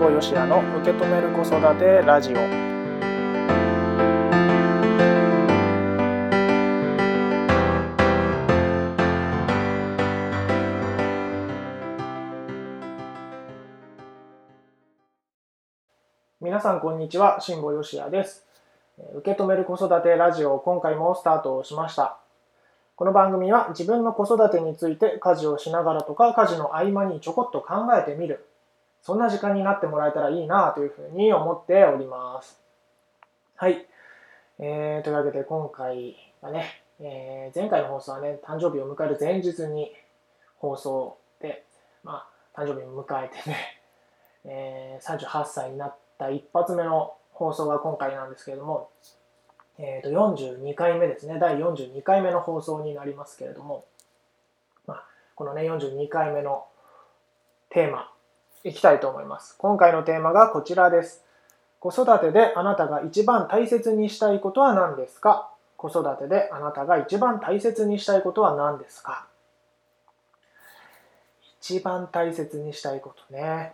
保よしやの受け止める子育てラジオ。皆さんこんにちは辛坊よしやです。受け止める子育てラジオ今回もスタートしました。この番組は自分の子育てについて家事をしながらとか家事の合間にちょこっと考えてみる。そんな時間になってもらえたらいいなというふうに思っております。はい、えー、というわけで今回はね、えー、前回の放送はね誕生日を迎える前日に放送でまあ誕生日を迎えてね、えー、38歳になった一発目の放送が今回なんですけれども、えー、と42回目ですね。第42回目の放送になりますけれども、まあ、このね42回目のテーマいきたいと思います。今回のテーマがこちらです。子育てであなたが一番大切にしたいことは何ですか？子育てであなたが一番大切にしたいことは何ですか？一番大切にしたいことね。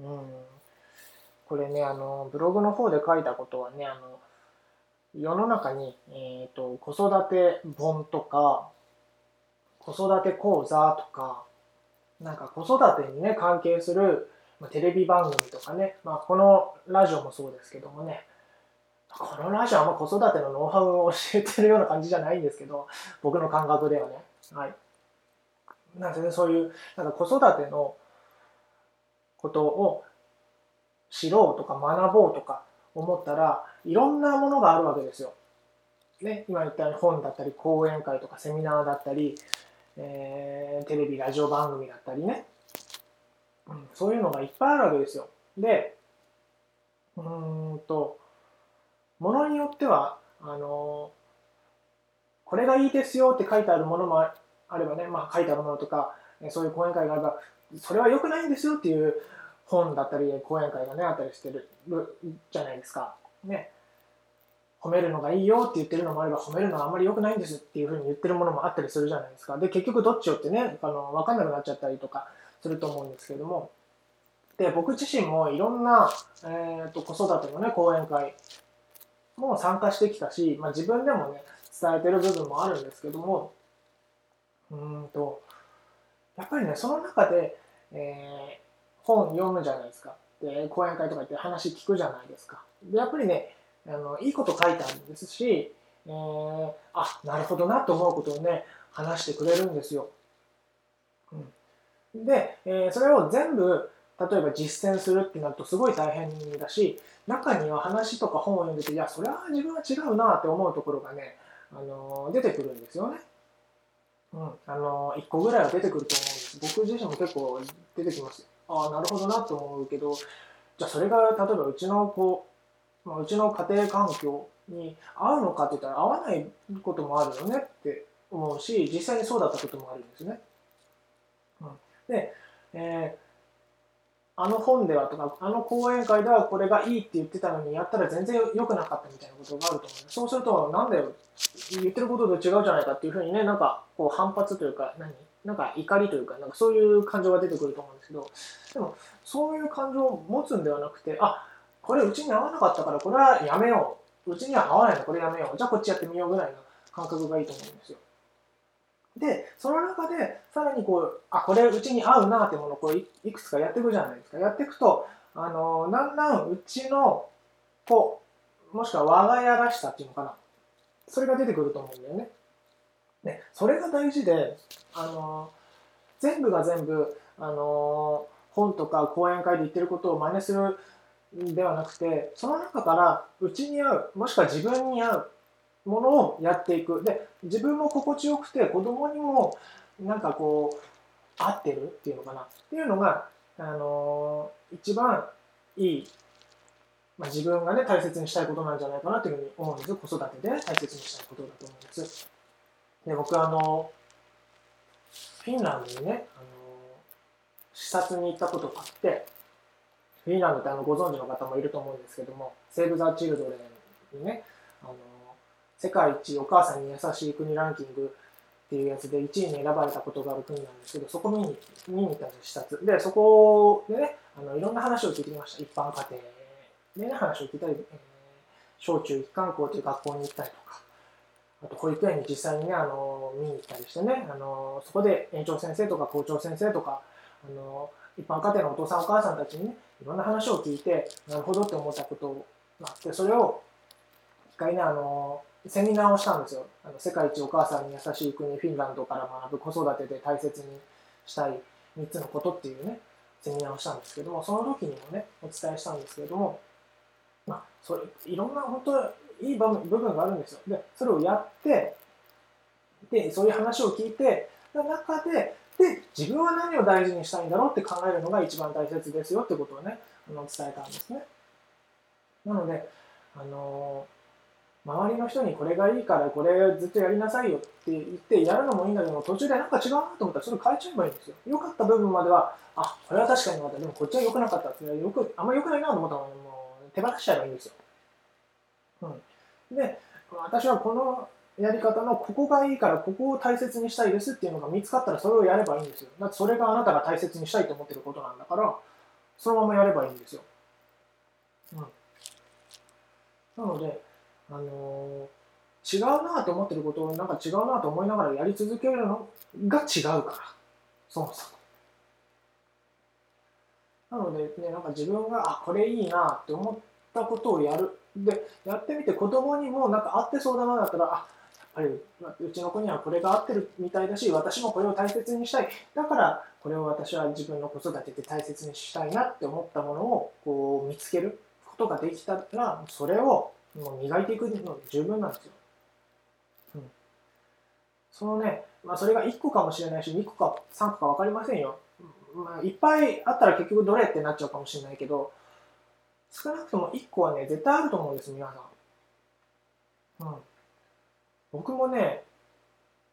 うん。これね、あの、ブログの方で書いたことはね、あの、世の中に、えっ、ー、と、子育て本とか、子育て講座とか、なんか子育てにね、関係する、ま、テレビ番組とかね、まあ、このラジオもそうですけどもね、このラジオはあんま子育てのノウハウを教えてるような感じじゃないんですけど、僕の感覚ではね。はい。なんでね、そういう、なんか子育てのことを知ろうとか学ぼうとか思ったらいろんなものがあるわけですよ。ね、今言ったように本だったり講演会とかセミナーだったり、えー、テレビラジオ番組だったりね、うん、そういうのがいっぱいあるわけですよ。でうんとものによってはあのこれがいいですよって書いてあるものもあればね、まあ、書いてあるものとかそういう講演会があればそれは良くないんですよっていう本だったり講演会がねあったりしてるじゃないですか。ね。褒めるのがいいよって言ってるのもあれば褒めるのはあんまり良くないんですっていうふうに言ってるものもあったりするじゃないですか。で結局どっちをってねあの分かんなくなっちゃったりとかすると思うんですけどもで僕自身もいろんな、えーと、子育てのね講演会も参加してきたし、まあ、自分でもね伝えてる部分もあるんですけどもうんとやっぱりねその中で、え本読むじゃないですか。で、講演会とか行って話聞くじゃないですか。で、やっぱりね、あのいいこと書いてあるんですし、えー、あ、なるほどなと思うことをね、話してくれるんですよ。うん、で、えー、それを全部、例えば実践するってなるとすごい大変だし、中には話とか本を読んでて、いや、それは自分は違うなって思うところがね、あの出てくるんですよね。うん、あの1個ぐらいは出てくると思うんです。僕自身も結構出てきます。ああなるほどなと思うけどじゃあそれが例えばうちの子、まあ、うちの家庭環境に合うのかって言ったら合わないこともあるよねって思うし実際にそうだったこともあるんですね。うん、で、えー、あの本ではとかあの講演会ではこれがいいって言ってたのにやったら全然良くなかったみたいなことがあると思う。そうするとなんだよ言ってることと違うじゃないかっていうふうにねなんかこう反発というか何？なんか怒りというか、なんかそういう感情が出てくると思うんですけど、でもそういう感情を持つんではなくて、あこれうちに合わなかったからこれはやめよう。うちには合わないのこれやめよう。じゃあこっちやってみようぐらいの感覚がいいと思うんですよ。で、その中でさらにこう、あ、これうちに合うなってものをこういくつかやっていくじゃないですか。やっていくと、あのだんだんうちの子、もしくは我が家らしさっていうのかな。それが出てくると思うんだよね。ね、それが大事で、あの全部が全部、あの本とか講演会で言ってることを真似するではなくてその中からうちに合うもしくは自分に合うものをやっていく。で自分も心地よくて子供にもなんかこう合ってるっていうのかな。っていうのが、あの一番いい、まあ、自分がね大切にしたいことなんじゃないかなというふうに思うんです。子育てで大切にしたいことだと思うんです。で僕あのフィンランドにねあの視察に行ったことがあってフィンランドってあのご存知の方もいると思うんですけどもセーブ・ザ・チルドレンにねあの世界一お母さんに優しい国ランキングっていうやつで1位に選ばれたことがある国なんですけど、そこ見に見に行ったんです視察。で、そこでね、あのいろんな話を聞いてきました。一般家庭でね、話を聞いたり、えー、小中一貫校という学校に行ったりとか、あと保育園に実際にね、あの見に行ったりしてね、あのそこで園長先生とか校長先生とか、あの一般家庭のお父さんお母さんたちにね、いろんな話を聞いて、なるほどって思ったことがあって、それを一回ね、あのセミナーをしたんですよ。あの世界一お母さんに優しい国フィンランドから学ぶ子育てで大切にしたい3つのことっていうね、セミナーをしたんですけども、その時にもね、お伝えしたんですけども、まあ、それいろんな本当いい部分があるんですよ。で、それをやって、で、そういう話を聞いて、中で、で、自分は何を大事にしたいんだろうって考えるのが一番大切ですよってことをね、あの伝えたんですね。なので、あの周りの人にこれがいいからこれずっとやりなさいよって言ってやるのもいいんだけど途中でなんか違うなと思ったらそれ変えちゃえばいいんですよ。良かった部分までは、あ、これは確かに良かった。でもこっちは良くなかったってよく、あんま良くないなと思ったらもう手放しちゃえばいいんですよ。うん。で、私はこのやり方のここがいいからここを大切にしたいですっていうのが見つかったらそれをやればいいんですよ。だってそれがあなたが大切にしたいと思ってることなんだから、そのままやればいいんですよ。うん。なので、あのー、違うなと思ってることをなんか違うなと思いながらやり続けるのが違うから、そもそも。なのでね、なんか自分が、あ、これいいなって思ったことをやる。で、やってみて子供にもなんか合ってそうだなだったら、あ、ぱりうちの子にはこれが合ってるみたいだし、私もこれを大切にしたい。だから、これを私は自分の子育てで大切にしたいなって思ったものをこう見つけることができたら、それをもう磨いていくの十分なんですよ。うん。そのね、まあそれが1個かもしれないし、2個か3個か分かりませんよ。まあいっぱいあったら結局どれってなっちゃうかもしれないけど、少なくとも1個はね、絶対あると思うんです、皆さん。うん。僕もね、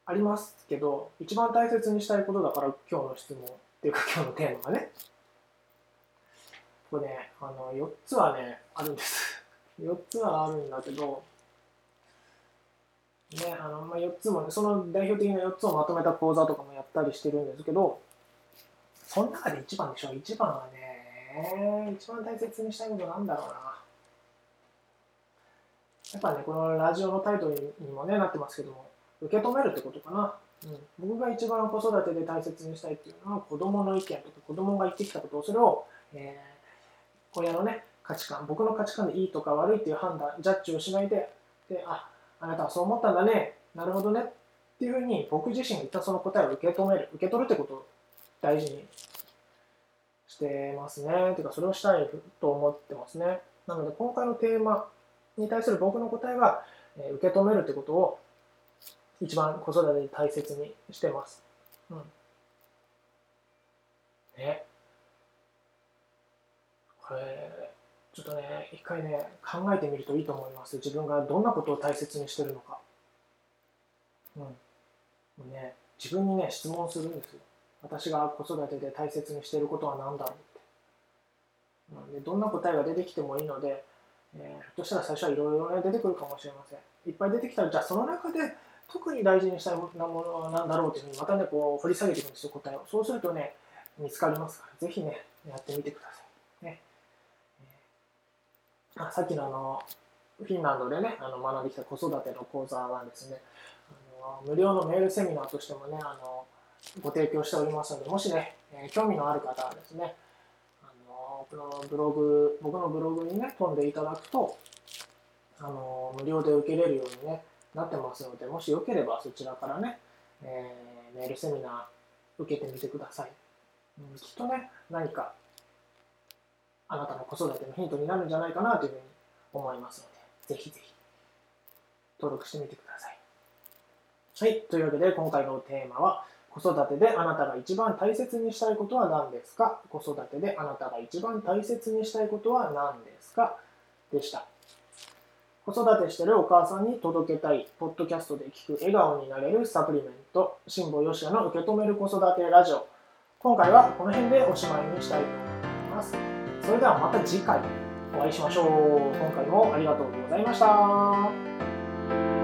ありますけど、一番大切にしたいことだから今日の質問っていうか 今日のテーマがね。これね、あの、4つはね、あるんです。4つはあるんだけど、ね、あの、まあ、4つも、ね、その代表的な4つをまとめた講座とかもやったりしてるんですけど、その中で1番でしょ。1番はね、一番大切にしたいことなんだろうな。やっぱね、このラジオのタイトルにもね、なってますけども、受け止めるってことかな。うん、僕が一番子育てで大切にしたいっていうのは、子供の意見とか子供が言ってきたことを、それを、えー、親のね、価値観、僕の価値観でいいとか悪いっていう判断、ジャッジをしないで、で、あ、あなたはそう思ったんだね、なるほどねっていうふうに僕自身が言ったその答えを受け止める、受け取るってことを大事にしてますね。てか、それをしたいと思ってますね。なので、今回のテーマに対する僕の答えは、え、受け止めるってことを一番子育てで大切にしてます。うん。ね。これ、ちょっとね、一回ね、考えてみるといいと思います。自分がどんなことを大切にしてるのか。うん。もうね、自分にね、質問するんですよ。私が子育てで大切にしてることは何だろうって。なんでどんな答えが出てきてもいいので、えー、ひょっとしたら最初はいろいろ出てくるかもしれません。いっぱい出てきたら、じゃあその中で特に大事にしたいものは何だろうっていうふうにまたね、こう掘り下げていくんですよ、答えを。そうするとね、見つかりますから、ぜひね、やってみてください。ね。あさっきのあのフィンランドでねあの学んできた子育ての講座はですねあの無料のメールセミナーとしてもねあのご提供しておりますのでもしね、えー、興味のある方はですねの僕のブログ僕のブログにね飛んでいただくとあの無料で受けれるようにねなってますのでもしよければそちらからね、えー、メールセミナー受けてみてください、うん、きっとね何かあなたの子育てのヒントになるんじゃないかなというふうに思いますので、ぜひぜひ登録してみてください。はい。というわけで、今回のテーマは、子育てであなたが一番大切にしたいことは何ですか？子育てであなたが一番大切にしたいことは何ですか？でした。子育てしてるお母さんに届けたい、ポッドキャストで聞く笑顔になれるサプリメント、辛坊よしやの受け止める子育てラジオ。今回はこの辺でおしまいにしたいと思います。それではまた次回お会いしましょう。今回もありがとうございました。